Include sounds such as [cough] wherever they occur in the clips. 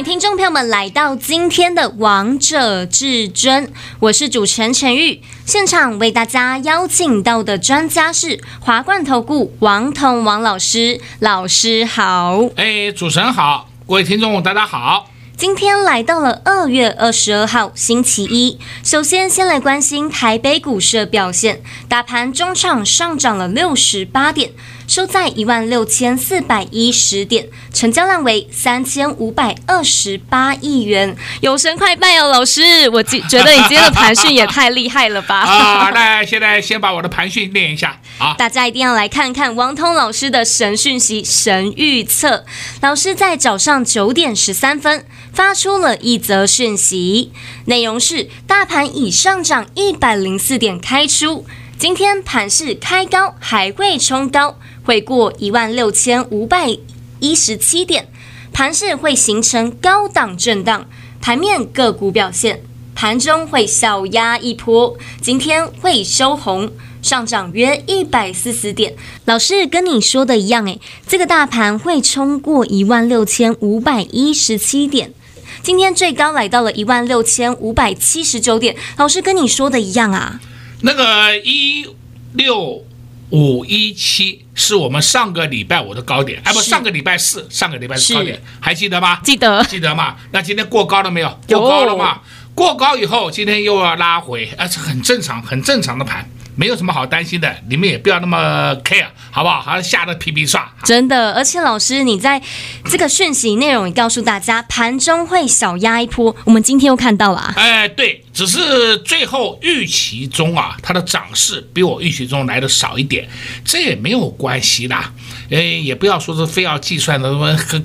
迎听众朋友们来到今天的《王者至尊》，我是主持人陈玉。现场为大家邀请到的专家是华冠投顾王彤王老师，老师好。哎，主持人好，各位听众大家好。今天来到了二月二十二号星期一，首先先来关心台北股市的表现，大盘中场上涨了六十八点。收在一万六千四百一十点，成交量为三千五百二十八亿元。有神快拜哦，老师，我觉觉得你今天的盘讯也太厉害了吧！[laughs] 啊，那现在先把我的盘讯念一下啊！大家一定要来看看王通老师的神讯息、神预测。老师在早上九点十三分发出了一则讯息，内容是：大盘已上涨一百零四点开出，今天盘市开高，还会冲高。会过一万六千五百一十七点，盘势会形成高档震荡。盘面个股表现，盘中会小压一波，今天会收红，上涨约一百四十点。老师跟你说的一样，诶，这个大盘会冲过一万六千五百一十七点，今天最高来到了一万六千五百七十九点。老师跟你说的一样啊，那个一六。五一七是我们上个礼拜五的高点，哎，不，上个礼拜四，上个礼拜四高点，还记得吗？记得，记得吗？那今天过高了没有？过高了嘛？过高以后，今天又要拉回，啊，是很正常，很正常的盘。没有什么好担心的，你们也不要那么 care，好不好？好像吓得皮皮刷。真的，而且老师，你在这个讯息内容也告诉大家，盘中会小压一波。我们今天又看到了，哎，对，只是最后预期中啊，它的涨势比我预期中来的少一点，这也没有关系啦。哎，也不要说是非要计算的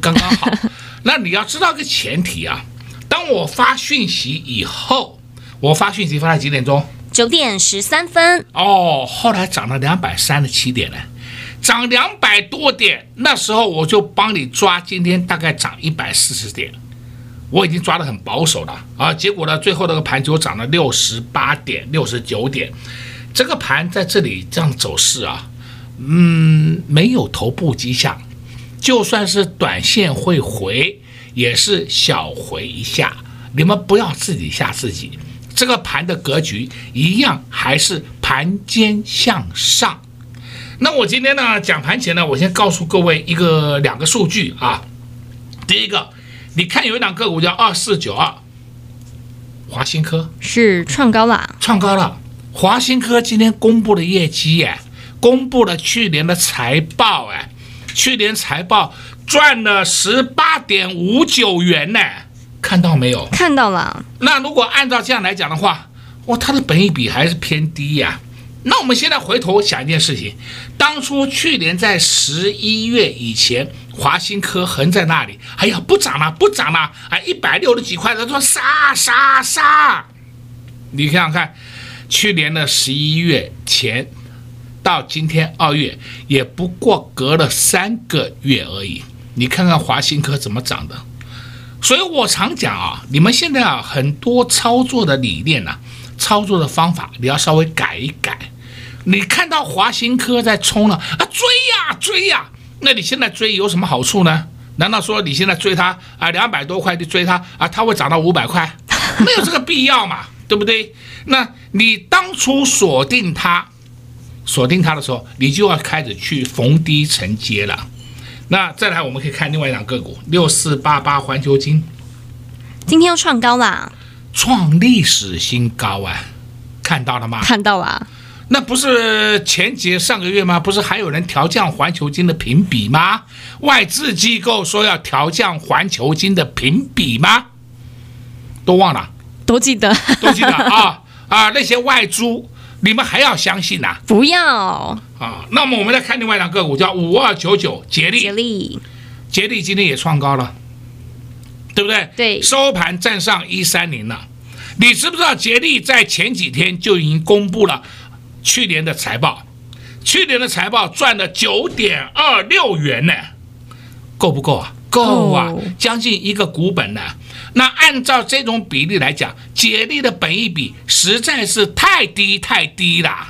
刚刚好。[laughs] 那你要知道个前提啊，当我发讯息以后，我发讯息发在几点钟？九点十三分哦，后来涨了两百三十七点呢，涨两百多点。那时候我就帮你抓，今天大概涨一百四十点，我已经抓得很保守了啊。结果呢，最后那个盘就涨了六十八点、六十九点。这个盘在这里这样走势啊，嗯，没有头部迹象，就算是短线会回，也是小回一下。你们不要自己吓自己。这个盘的格局一样，还是盘间向上。那我今天呢，讲盘前呢，我先告诉各位一个两个数据啊。第一个，你看有一档个股叫二四九二，华新科是创高了，创高了。华新科今天公布了业绩，哎，公布了去年的财报，哎，去年财报赚了十八点五九元呢。看到没有？看到了。那如果按照这样来讲的话，哇，它的本益比还是偏低呀。那我们现在回头想一件事情，当初去年在十一月以前，华新科横在那里，哎呀，不涨了，不涨了，哎，一百六十几块，他说杀杀杀。你想想看，去年的十一月前到今天二月，也不过隔了三个月而已。你看看华新科怎么涨的。所以我常讲啊，你们现在啊很多操作的理念呐、啊，操作的方法你要稍微改一改。你看到华新科在冲了啊，追呀追呀，那你现在追有什么好处呢？难道说你现在追它啊两百多块就追它啊，它会涨到五百块？[laughs] 没有这个必要嘛，对不对？那你当初锁定它，锁定它的时候，你就要开始去逢低承接了。那再来，我们可以看另外一档个股六四八八环球金，今天又创高啦，创历史新高啊！看到了吗？看到了。那不是前节上个月吗？不是还有人调降环球金的评比吗？外资机构说要调降环球金的评比吗？都忘了？都记得？都记得 [laughs] 啊啊！那些外租。你们还要相信呐、啊？不要啊！那么我们再看另外两个股，叫五二九九捷力。捷力，捷力今天也创高了，对不对？对。收盘站上一三零了。你知不知道杰力在前几天就已经公布了去年的财报？去年的财报赚了九点二六元呢，够不够啊？够啊，将近一个股本呢。那按照这种比例来讲，解力的本益比实在是太低太低了。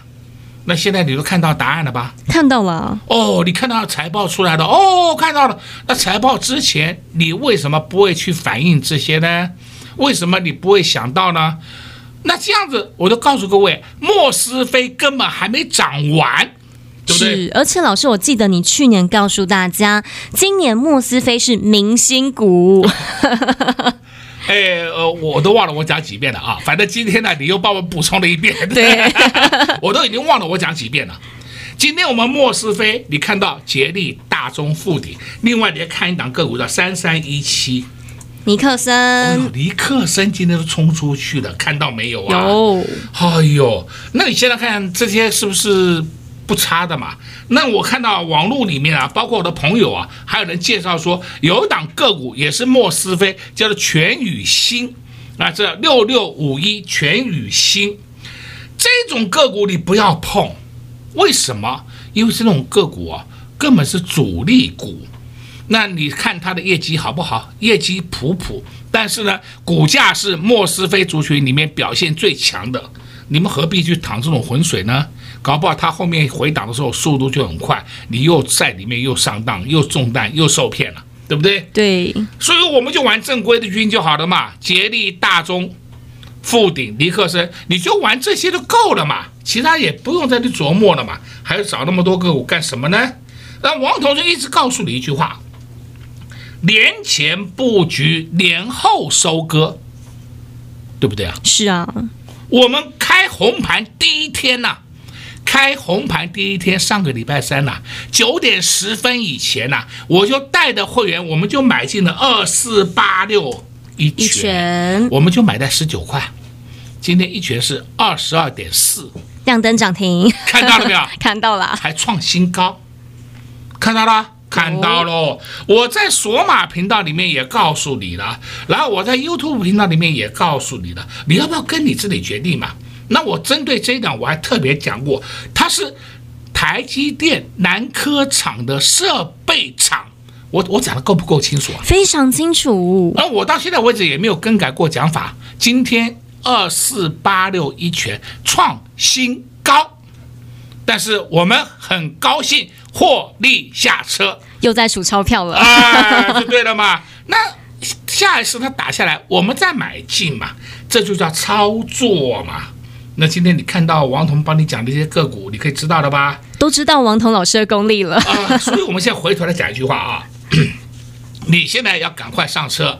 那现在你都看到答案了吧？看到了。哦，你看到财报出来了。哦，看到了。那财报之前你为什么不会去反映这些呢？为什么你不会想到呢？那这样子，我就告诉各位，莫斯菲根本还没涨完，对不对？是，而且老师，我记得你去年告诉大家，今年莫斯菲是明星股。哎，呃，我都忘了我讲几遍了啊！反正今天呢，你又帮我补充了一遍。对，[laughs] 我都已经忘了我讲几遍了。今天我们莫斯菲，你看到杰力、大中、富鼎，另外你要看一档个股叫三三一七。尼克森，哦，尼克森今天都冲出去了，看到没有啊？有。哎呦，那你现在看这些是不是不差的嘛？那我看到网络里面啊，包括我的朋友啊，还有人介绍说，有一档个股也是莫斯菲，叫做全宇兴啊，这六六五一全宇兴，这种个股你不要碰，为什么？因为这种个股啊，根本是主力股。那你看它的业绩好不好？业绩普普，但是呢，股价是莫斯菲族群里面表现最强的。你们何必去淌这种浑水呢？搞不好他后面回档的时候速度就很快，你又在里面又上当，又中弹，又受骗了，对不对？对。所以我们就玩正规的军就好了嘛，杰利、大中、富鼎、尼克森，你就玩这些就够了嘛，其他也不用再去琢磨了嘛，还要找那么多个股干什么呢？那王同学一直告诉你一句话。年前布局，年后收割，对不对啊？是啊，我们开红盘第一天呐、啊，开红盘第一天，上个礼拜三呐、啊，九点十分以前呐、啊，我就带着会员，我们就买进了二四八六一拳，一拳。我们就买在十九块，今天一拳是二十二点四，亮灯涨停，看到了没有？[laughs] 看到了，还创新高，看到了。看到喽，我在索马频道里面也告诉你了，然后我在 YouTube 频道里面也告诉你了，你要不要跟你自己决定嘛？那我针对这一点我还特别讲过，它是台积电南科厂的设备厂，我我讲的够不够清楚啊？非常清楚。那我到现在为止也没有更改过讲法。今天二四八六一拳创新高，但是我们很高兴。获利下车，又在数钞票了，啊，就对了嘛。[laughs] 那下一次它打下来，我们再买进嘛，这就叫操作嘛。那今天你看到王彤帮你讲的这些个股，你可以知道了吧？都知道王彤老师的功力了啊。所以我们现在回头来讲一句话啊，[clears throat] 你现在要赶快上车，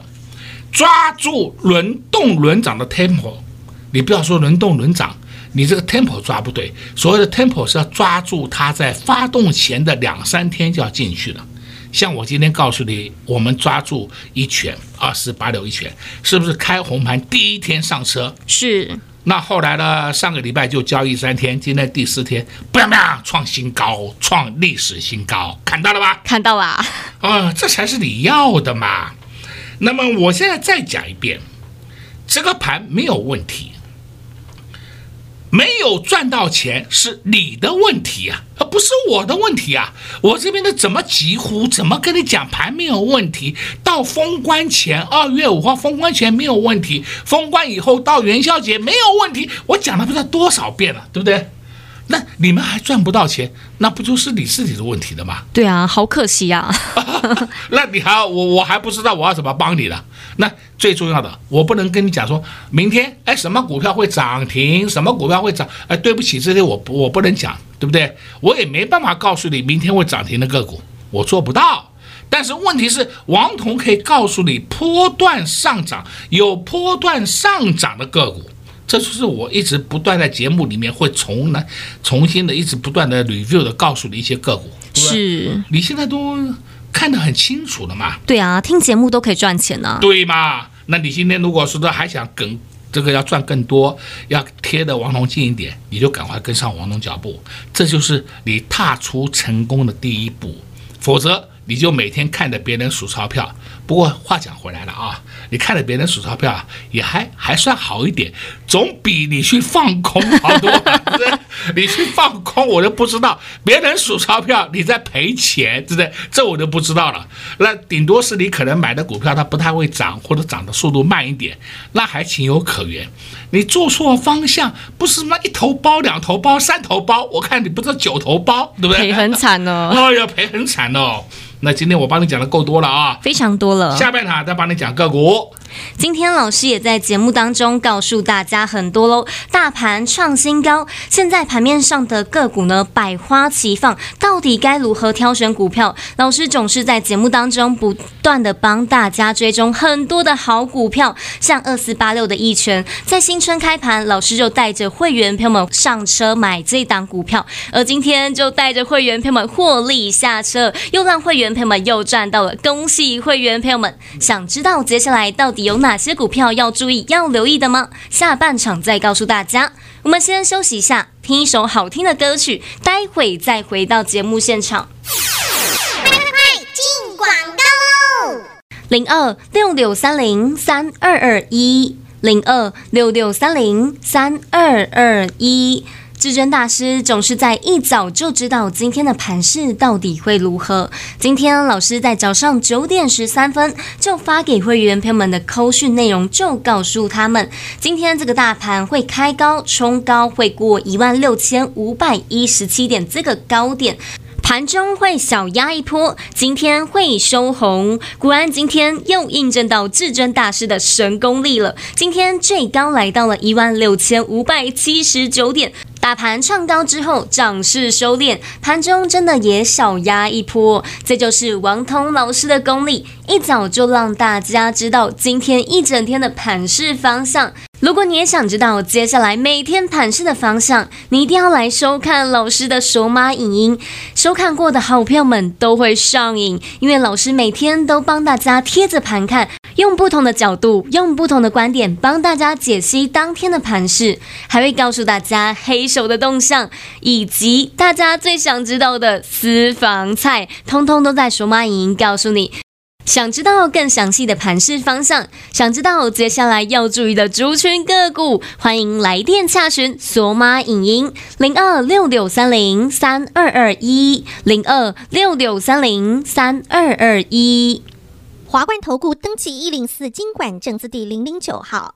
抓住轮动轮涨的 tempo，你不要说轮动轮涨。你这个 tempo 抓不对，所谓的 tempo 是要抓住它在发动前的两三天就要进去了。像我今天告诉你，我们抓住一拳二四八六一拳，是不是开红盘第一天上车？是。那后来呢？上个礼拜就交易三天，今天第四天，不要不要，创新高，创历史新高，看到了吧？看到了。啊，这才是你要的嘛。那么我现在再讲一遍，这个盘没有问题。没有赚到钱是你的问题啊，而不是我的问题啊！我这边的怎么急呼，怎么跟你讲盘没有问题？到封关前二月五号封关前没有问题，封关以后到元宵节没有问题，我讲了不知道多少遍了，对不对？那你们还赚不到钱，那不就是你自己的问题了吗？对啊，好可惜呀、啊！[laughs] 那你还我我还不知道我要怎么帮你了。那最重要的，我不能跟你讲说明天哎什么股票会涨停，什么股票会涨？哎，对不起，这些我我不能讲，对不对？我也没办法告诉你明天会涨停的个股，我做不到。但是问题是，王彤可以告诉你波段上涨，有波段上涨的个股。这就是我一直不断在节目里面会重来、重新的、一直不断的 review 的告诉你一些个股，是你现在都看得很清楚了嘛？对啊，听节目都可以赚钱呢、啊。对嘛？那你今天如果说的还想跟这个要赚更多，要贴的王彤近一点，你就赶快跟上王彤脚步，这就是你踏出成功的第一步。否则你就每天看着别人数钞票，不过话讲回来了啊，你看着别人数钞票啊也还还算好一点，总比你去放空好多。[laughs] 你去放空，我都不知道别人数钞票你在赔钱，对不对？这我就不知道了。那顶多是你可能买的股票它不太会涨，或者涨的速度慢一点，那还情有可原。你做错方向，不是那一头包、两头包、三头包，我看你不知道九头包，对不对？赔很惨哦。[laughs] 哦，要赔很惨哦。那今天我帮你讲的够多了啊，非常多了。下半场再帮你讲个股。今天老师也在节目当中告诉大家很多喽，大盘创新高，现在盘面上的个股呢百花齐放，到底该如何挑选股票？老师总是在节目当中不断的帮大家追踪很多的好股票，像二四八六的一拳，在新春开盘，老师就带着会员朋友们上车买这档股票，而今天就带着会员朋友们获利下车，又让会员朋友们又赚到了，恭喜会员朋友们！想知道接下来到底有哪些股票要注意、要留意的吗？下半场再告诉大家。我们先休息一下，听一首好听的歌曲，待会再回到节目现场。快快快，进广告喽！零二六六三零三二二一，零二六六三零三二二一。至尊大师总是在一早就知道今天的盘势到底会如何。今天老师在早上九点十三分就发给会员朋友们的扣讯内容，就告诉他们，今天这个大盘会开高冲高，会过一万六千五百一十七点这个高点，盘中会小压一波，今天会收红。果然，今天又印证到至尊大师的神功力了。今天最高来到了一万六千五百七十九点。大盘创高之后，涨势收敛，盘中真的也小压一波，这就是王彤老师的功力，一早就让大家知道今天一整天的盘势方向。如果你也想知道接下来每天盘势的方向，你一定要来收看老师的手码影音。收看过的好朋友们都会上瘾，因为老师每天都帮大家贴着盘看，用不同的角度，用不同的观点帮大家解析当天的盘势，还会告诉大家黑手的动向，以及大家最想知道的私房菜，通通都在手码影音告诉你。想知道更详细的盘势方向，想知道接下来要注意的族群个股，欢迎来电洽询索马影音零二六六三零三二二一零二六六三零三二二一。华冠投顾登记一零四金管证字第零零九号。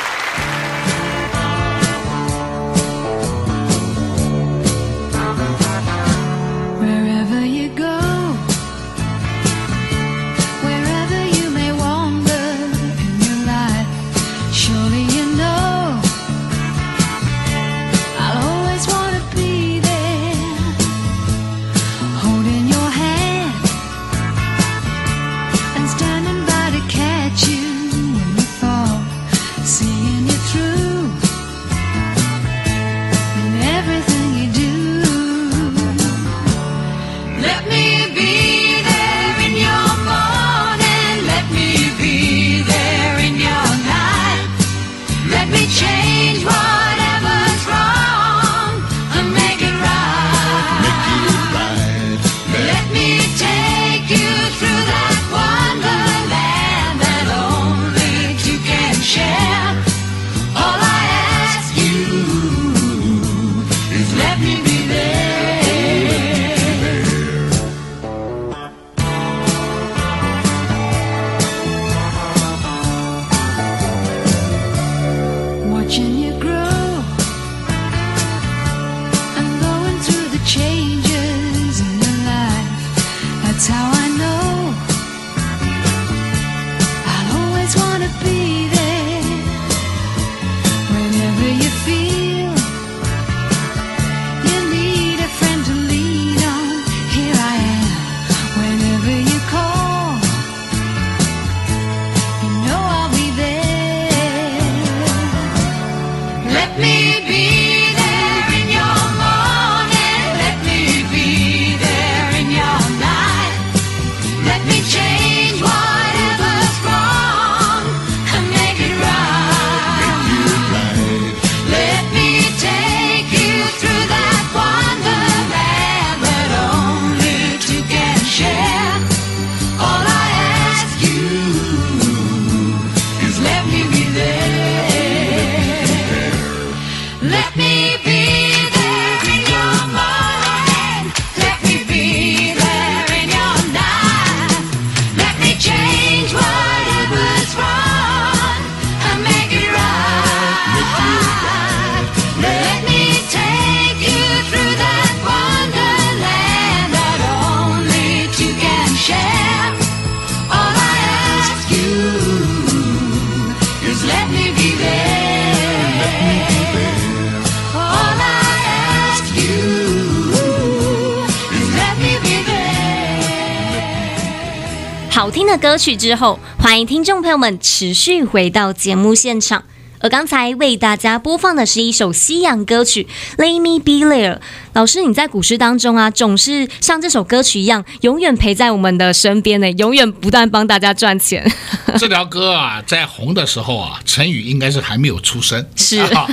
听的歌曲之后，欢迎听众朋友们持续回到节目现场。而刚才为大家播放的是一首西洋歌曲《Let Me Be There》。老师，你在古诗当中啊，总是像这首歌曲一样，永远陪在我们的身边呢，永远不断帮大家赚钱。[laughs] 这条歌啊，在红的时候啊，陈宇应该是还没有出生。是，啊、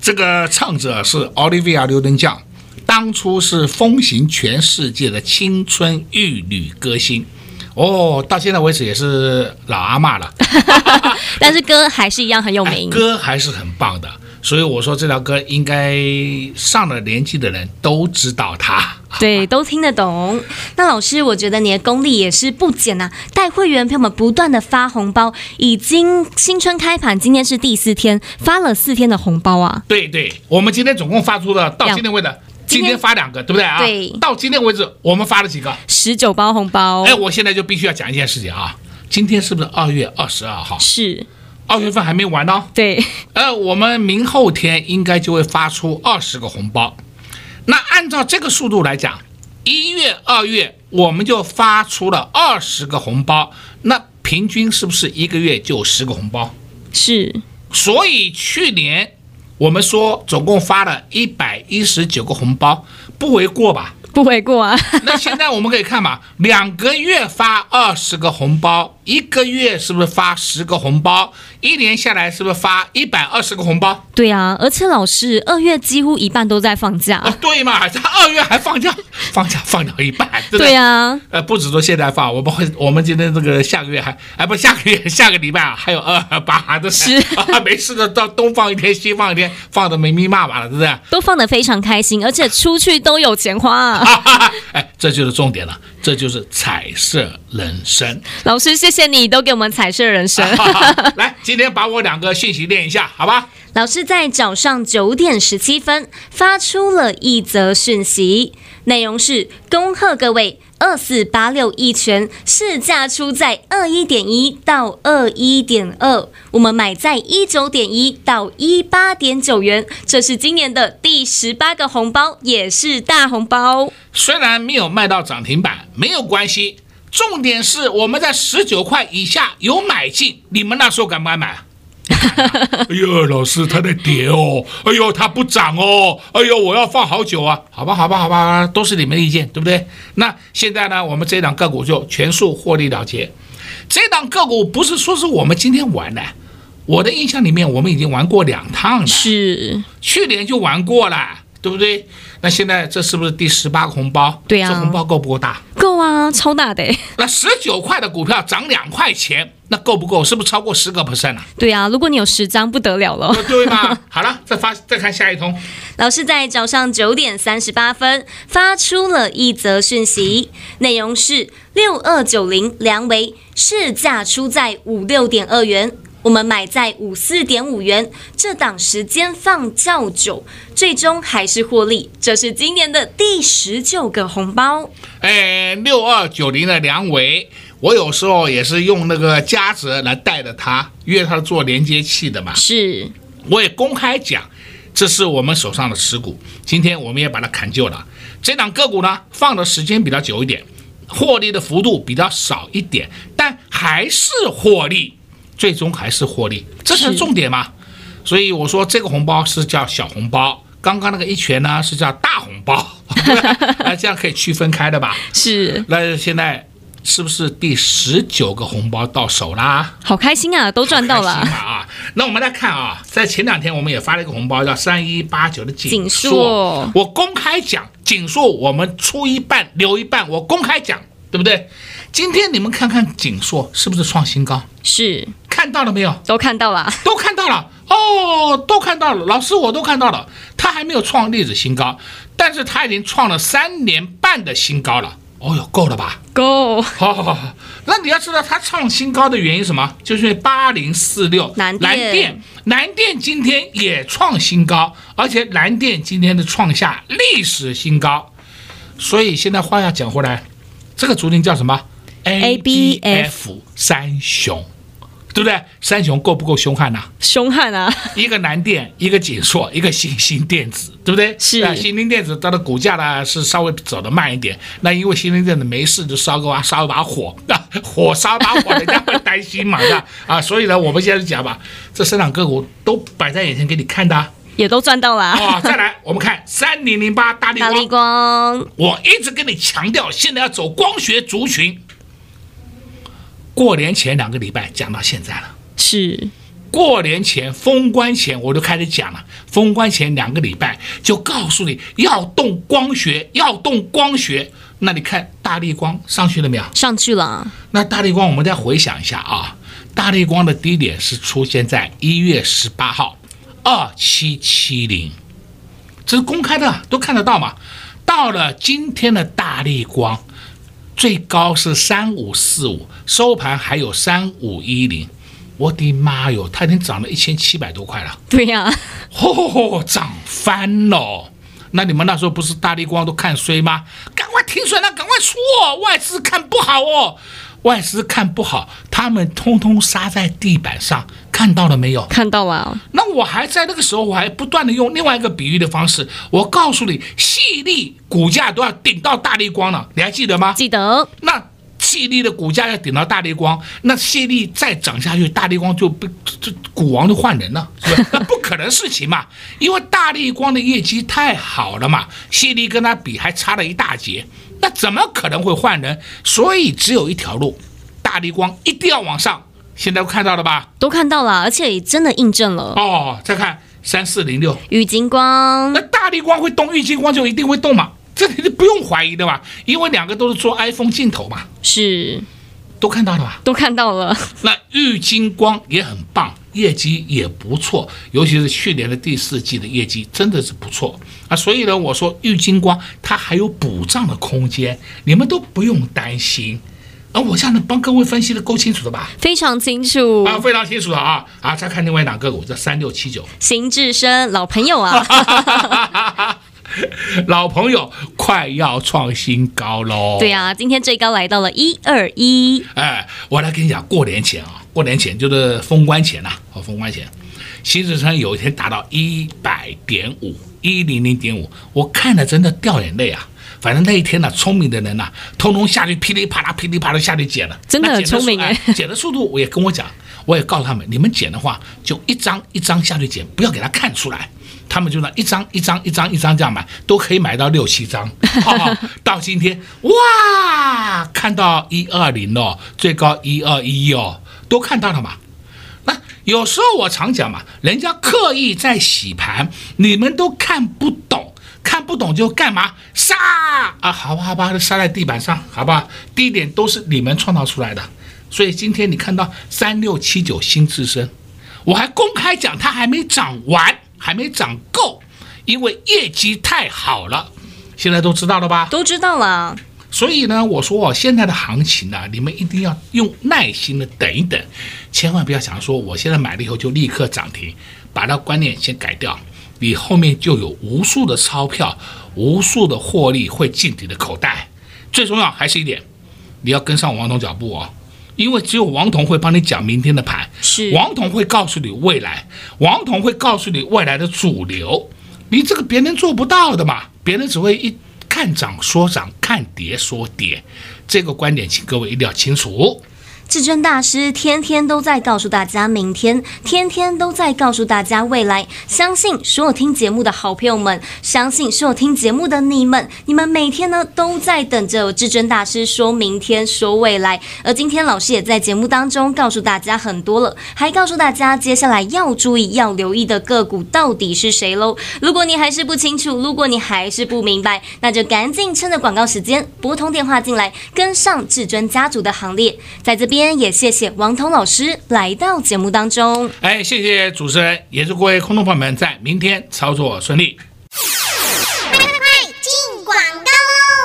这个唱者是奥利维亚刘登将，当初是风行全世界的青春玉女歌星。哦，到现在为止也是老阿妈了，[laughs] 但是歌还是一样很有名，歌还是很棒的。所以我说这条歌应该上了年纪的人都知道它，对，[laughs] 都听得懂。那老师，我觉得你的功力也是不减呐，带会员朋友们不断的发红包，已经新春开盘，今天是第四天，发了四天的红包啊。对对，我们今天总共发出了到今天为止。今天发两个，对不对啊？对。到今天为止，我们发了几个？十九包红包。哎，我现在就必须要讲一件事情啊！今天是不是二月二十二号？是。二月份还没完呢。对。呃，我们明后天应该就会发出二十个红包。那按照这个速度来讲，一月、二月我们就发出了二十个红包，那平均是不是一个月就十个红包？是。所以去年。我们说总共发了一百一十九个红包，不为过吧？不为过啊。那现在我们可以看嘛，两个月发二十个红包，一个月是不是发十个红包？一年下来是不是发一百二十个红包？对啊，而且老师二月几乎一半都在放假。哦，对嘛，这二月还放假，放假放掉一半。对，对啊，呃，不止说现在放，我们会，我们今天这个下个月还，哎，不，下个月 [laughs] 下个礼拜啊，还有二八的，是啊，没事的，到东放一天，西放一天，放的没密麻麻了，对不对？都放的非常开心，而且出去都有钱花啊。[laughs] 哎，这就是重点了，这就是彩色人生。老师，谢谢你都给我们彩色人生。[laughs] 来，今天把我两个讯息念一下，好吧？老师在早上九点十七分发出了一则讯息，内容是：恭贺各位二四八六一全市价出在二一点一到二一点二，我们买在一九点一到一八点九元，这是今年的第十八个红包，也是大红包。虽然没有卖到涨停板，没有关系，重点是我们在十九块以下有买进，你们那时候敢不敢买？[laughs] 哎呦，老师，它在跌哦！哎呦，它不涨哦！哎呦，我要放好久啊！好吧，好吧，好吧，都是你们的意见，对不对？那现在呢，我们这档个股就全数获利了结。这档个股不是说是我们今天玩的，我的印象里面，我们已经玩过两趟了，是去年就玩过了。对不对？那现在这是不是第十八个红包？对呀、啊，这红包够不够大？够啊，超大的。那十九块的股票涨两块钱，那够不够？是不是超过十个 percent 啊？对啊，如果你有十张，不得了了。对吗？[laughs] 好了，再发再看下一通。老师在早上九点三十八分发出了一则讯息，内容是六二九零梁维市价出在五六点二元。我们买在五四点五元，这档时间放较久，最终还是获利。这是今年的第十九个红包。哎，六二九零的梁伟，我有时候也是用那个嘉泽来带着他，约他做连接器的嘛。是，我也公开讲，这是我们手上的持股。今天我们也把它砍旧了。这档个股呢，放的时间比较久一点，获利的幅度比较少一点，但还是获利。最终还是获利，这是重点嘛？所以我说这个红包是叫小红包，刚刚那个一拳呢是叫大红包，那 [laughs] 这样可以区分开的吧？是。那现在是不是第十九个红包到手啦？好开心啊，都赚到了啊！那我们来看啊，在前两天我们也发了一个红包，叫三一八九的景景硕硕我公开讲锦硕，我们出一半留一半，我公开讲，对不对？今天你们看看锦硕是不是创新高？是看到了没有？都看到了，都看到了哦，都看到了。老师，我都看到了，他还没有创历史新高，但是他已经创了三年半的新高了。哦哟，够了吧？够好好好好，那你要知道它创新高的原因是什么？就是因为八零四六蓝电，蓝电今天也创新高，而且蓝电今天的创下历史新高。所以现在话要讲回来，这个竹林叫什么 ABF 三雄，对不对？三雄够不够凶悍呐、啊？凶悍啊！一个南电，一个景硕，一个新兴电子，对不对？是啊，新兴电子它的股价呢是稍微走得慢一点。那因为新兴电子没事就烧个烧一把火，啊、[laughs] 火烧把火，人家会担心嘛，是吧？啊，所以呢，我们现在就讲吧，这三档个股都摆在眼前给你看的啊。也都赚到了啊。哦，再来，我们看三零零八大立大立光，光我一直跟你强调，现在要走光学族群。过年前两个礼拜讲到现在了。是过年前封关前我就开始讲了，封关前两个礼拜就告诉你要动光学，要动光学。那你看大力光上去了没有？上去了，那大力光我们再回想一下啊，大力光的低点是出现在一月十八号，二七七零，这是公开的，都看得到嘛。到了今天的大力光，最高是三五四五，收盘还有三五一零。我的妈哟，它已经涨了一千七百多块了，对呀、啊，嚯、哦，涨翻了！那你们那时候不是大立光都看衰吗？赶快停损了，赶快出哦！外资看不好哦，外资看不好，他们通通杀在地板上，看到了没有？看到了，那我还在那个时候，我还不断的用另外一个比喻的方式，我告诉你，细力股价都要顶到大立光了，你还记得吗？记得那。细力的股价要顶到大立光，那细力再涨下去，大立光就被这股王就换人了，是吧？[laughs] 那不可能事情嘛，因为大立光的业绩太好了嘛，细力跟他比还差了一大截，那怎么可能会换人？所以只有一条路，大立光一定要往上。现在都看到了吧？都看到了，而且也真的印证了。哦，再看三四零六，玉金光那大力光会动，玉金光就一定会动嘛？这里是不用怀疑的吧？因为两个都是做 iPhone 镜头嘛。是，都看到了吧？都看到了。那玉金光也很棒，业绩也不错，尤其是去年的第四季的业绩真的是不错啊。所以呢，我说玉金光它还有补涨的空间，你们都不用担心。啊，我这样能帮各位分析的够清楚的吧？非常清楚啊，非常清楚的啊啊！再看另外一档个股，这三六七九，邢智深老朋友啊。[laughs] 老朋友快要创新高喽！对呀、啊，今天最高来到了一二一。哎，我来跟你讲，过年前啊，过年前就是封关前呐、啊，哦，封关前，新智深有一天达到一百点五，一零零点五，我看了真的掉眼泪啊！反正那一天呢、啊，聪明的人呐、啊，通通下去噼里啪啦、噼里啪啦下去捡了，真的很聪明哎！捡的速度我也跟我讲，我也告诉他们，你们捡的话就一张一张下去捡，不要给他看出来。他们就那一张一张一张一张这样买，都可以买到六七张。哦、[laughs] 到今天哇，看到一二零哦，最高一二一哦，都看到了嘛。有时候我常讲嘛，人家刻意在洗盘，你们都看不懂，看不懂就干嘛杀啊？好吧好吧，就杀在地板上，好吧。低点都是你们创造出来的，所以今天你看到三六七九新智深，我还公开讲它还没涨完。还没涨够，因为业绩太好了，现在都知道了吧？都知道了。所以呢，我说哦，现在的行情呢，你们一定要用耐心的等一等，千万不要想说我现在买了以后就立刻涨停，把那观念先改掉，你后面就有无数的钞票、无数的获利会进你的口袋。最重要还是一点，你要跟上王彤脚步哦。因为只有王彤会帮你讲明天的盘，是王彤会告诉你未来，王彤会告诉你未来的主流，你这个别人做不到的嘛，别人只会一看涨说涨，看跌说跌，这个观点请各位一定要清楚。至尊大师天天都在告诉大家明天，天天都在告诉大家未来。相信所有听节目的好朋友们，相信所有听节目的你们，你们每天呢都在等着至尊大师说明天说未来。而今天老师也在节目当中告诉大家很多了，还告诉大家接下来要注意、要留意的个股到底是谁喽。如果你还是不清楚，如果你还是不明白，那就赶紧趁着广告时间拨通电话进来，跟上至尊家族的行列。在这边也谢谢王彤老师来到节目当中。哎，谢谢主持人，也祝各位空头朋友们在明天操作顺利。进广告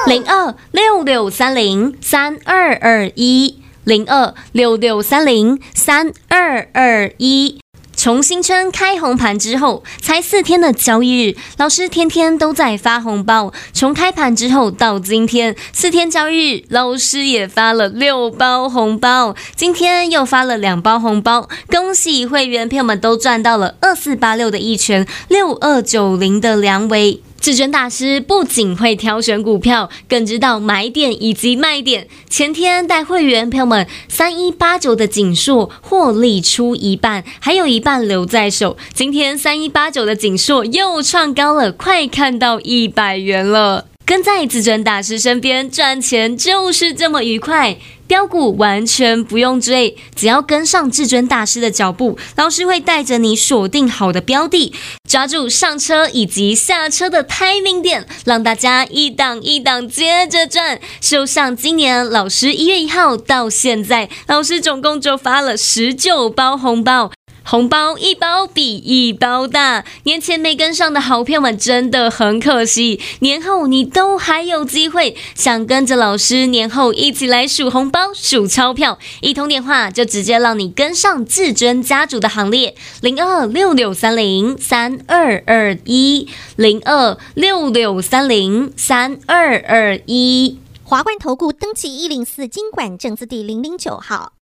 喽！零二六六三零三二二一，零二六六三零三二二一。从新春开红盘之后，才四天的交易日，老师天天都在发红包。从开盘之后到今天四天交易日，老师也发了六包红包，今天又发了两包红包。恭喜会员朋友们都赚到了二四八六的一拳，六二九零的两尾。至尊大师不仅会挑选股票，更知道买点以及卖点。前天带会员朋友们三一八九的景硕获利出一半，还有一半留在手。今天三一八九的景硕又创高了，快看到一百元了。跟在至尊大师身边赚钱就是这么愉快，标股完全不用追，只要跟上至尊大师的脚步，老师会带着你锁定好的标的，抓住上车以及下车的 timing 点，让大家一档一档接着赚。就像今年老师一月一号到现在，老师总共就发了十九包红包。红包一包比一包大，年前没跟上的好朋友们真的很可惜。年后你都还有机会，想跟着老师年后一起来数红包、数钞票，一通电话就直接让你跟上至尊家族的行列。零二六六三零三二二一，零二六六三零三二二一。华冠投顾登记一零四金管证字第零零九号。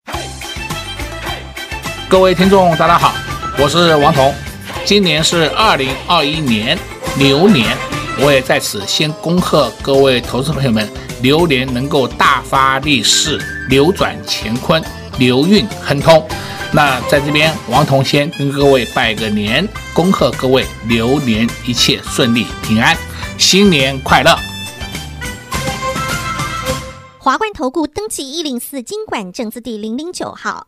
各位听众，大家好，我是王彤。今年是二零二一年牛年，我也在此先恭贺各位投资朋友们，牛年能够大发利市，扭转乾坤，牛运亨通。那在这边，王彤先跟各位拜个年，恭贺各位牛年一切顺利平安，新年快乐。华冠投顾登记一零四金管证字第零零九号。